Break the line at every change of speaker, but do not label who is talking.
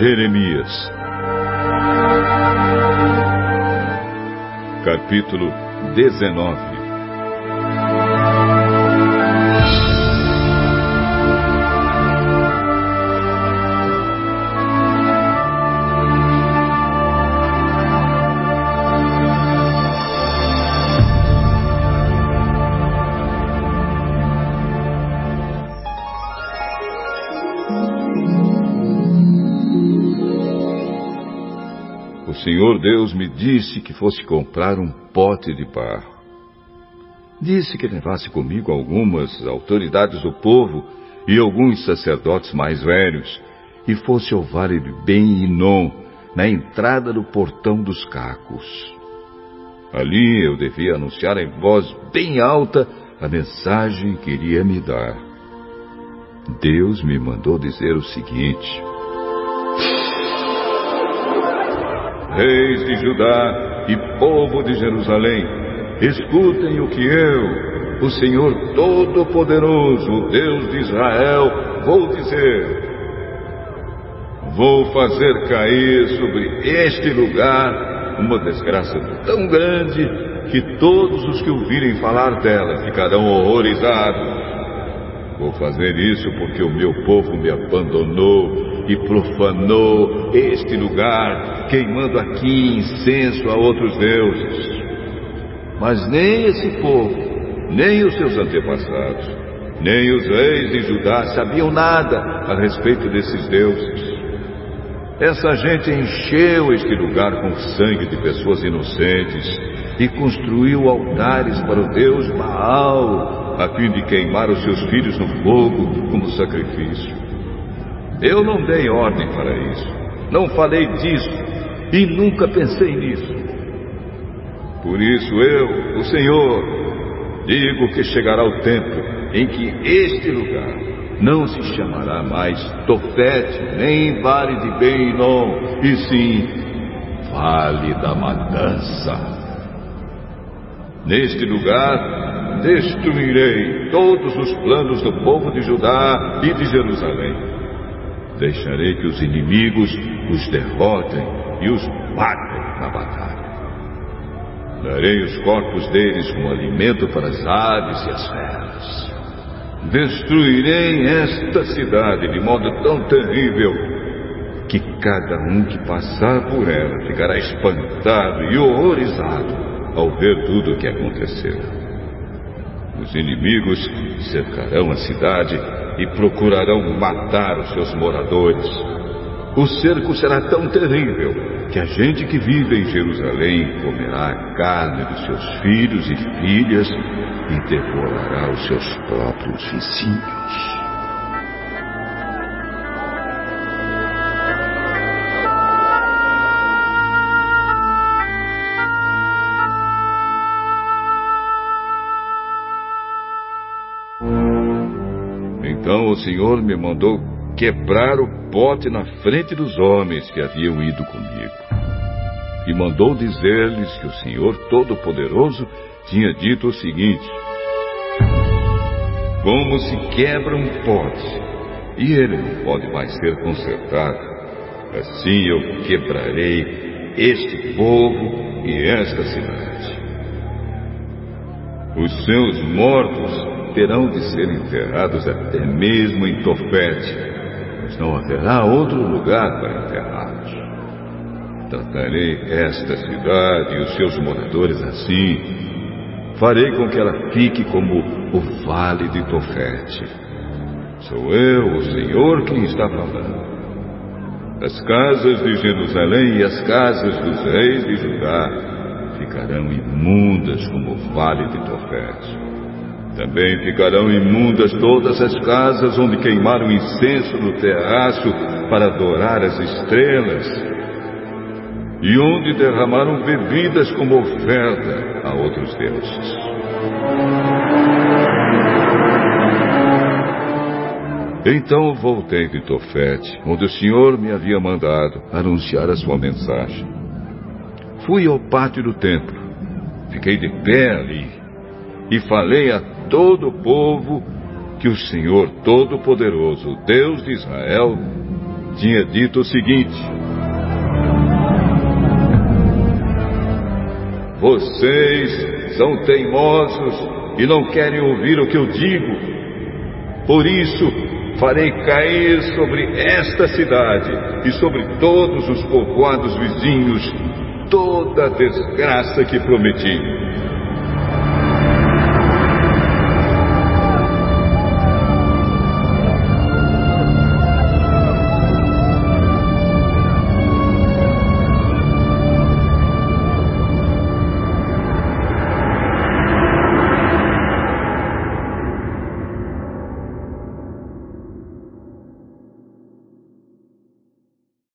Jeremias, capítulo 19 Senhor Deus me disse que fosse comprar um pote de barro. Disse que levasse comigo algumas autoridades do povo e alguns sacerdotes mais velhos, e fosse ao vale de Ben-Inon, na entrada do portão dos cacos. Ali eu devia anunciar em voz bem alta a mensagem que iria me dar. Deus me mandou dizer o seguinte: reis de Judá e povo de Jerusalém, escutem o que eu, o Senhor Todo-Poderoso, o Deus de Israel, vou dizer. Vou fazer cair sobre este lugar uma desgraça tão grande que todos os que ouvirem falar dela ficarão horrorizados. Vou fazer isso porque o meu povo me abandonou e profanou este lugar, queimando aqui incenso a outros deuses. Mas nem esse povo, nem os seus antepassados, nem os reis de Judá sabiam nada a respeito desses deuses. Essa gente encheu este lugar com sangue de pessoas inocentes e construiu altares para o deus Baal, a fim de queimar os seus filhos no fogo como sacrifício. Eu não dei ordem para isso. Não falei disso. E nunca pensei nisso. Por isso eu, o Senhor, digo que chegará o tempo em que este lugar não se chamará mais Tofete, nem Vale de Beinon, e sim Vale da Matança. Neste lugar destruirei todos os planos do povo de Judá e de Jerusalém Deixarei que os inimigos os derrotem e os matem na batalha. Darei os corpos deles como alimento para as aves e as feras. Destruirei esta cidade de modo tão terrível que cada um que passar por ela ficará espantado e horrorizado ao ver tudo o que aconteceu. Os inimigos cercarão a cidade e procurarão matar os seus moradores. O cerco será tão terrível que a gente que vive em Jerusalém comerá a carne dos seus filhos e filhas e devorará os seus próprios vizinhos. Então o Senhor me mandou quebrar o pote na frente dos homens que haviam ido comigo. E mandou dizer-lhes que o Senhor Todo-Poderoso tinha dito o seguinte: Como se quebra um pote e ele não pode mais ser consertado, assim eu quebrarei este povo e esta cidade. Os seus mortos terão de ser enterrados até mesmo em Tofete, pois não haverá outro lugar para enterrá-los. Tratarei esta cidade e os seus moradores assim. Farei com que ela fique como o vale de Tofete. Sou eu, o Senhor, quem está falando. As casas de Jerusalém e as casas dos reis de Judá ficarão imundas como o vale de Tofete. Também ficarão imundas todas as casas onde queimaram incenso no terraço para adorar as estrelas, e onde derramaram bebidas como oferta a outros deuses. Então voltei de Tofete, onde o Senhor me havia mandado anunciar a sua mensagem. Fui ao pátio do templo, fiquei de pé ali e falei a todo o povo que o Senhor Todo-Poderoso, Deus de Israel, tinha dito o seguinte: Vocês são teimosos e não querem ouvir o que eu digo. Por isso, farei cair sobre esta cidade e sobre todos os povoados vizinhos toda a desgraça que prometi.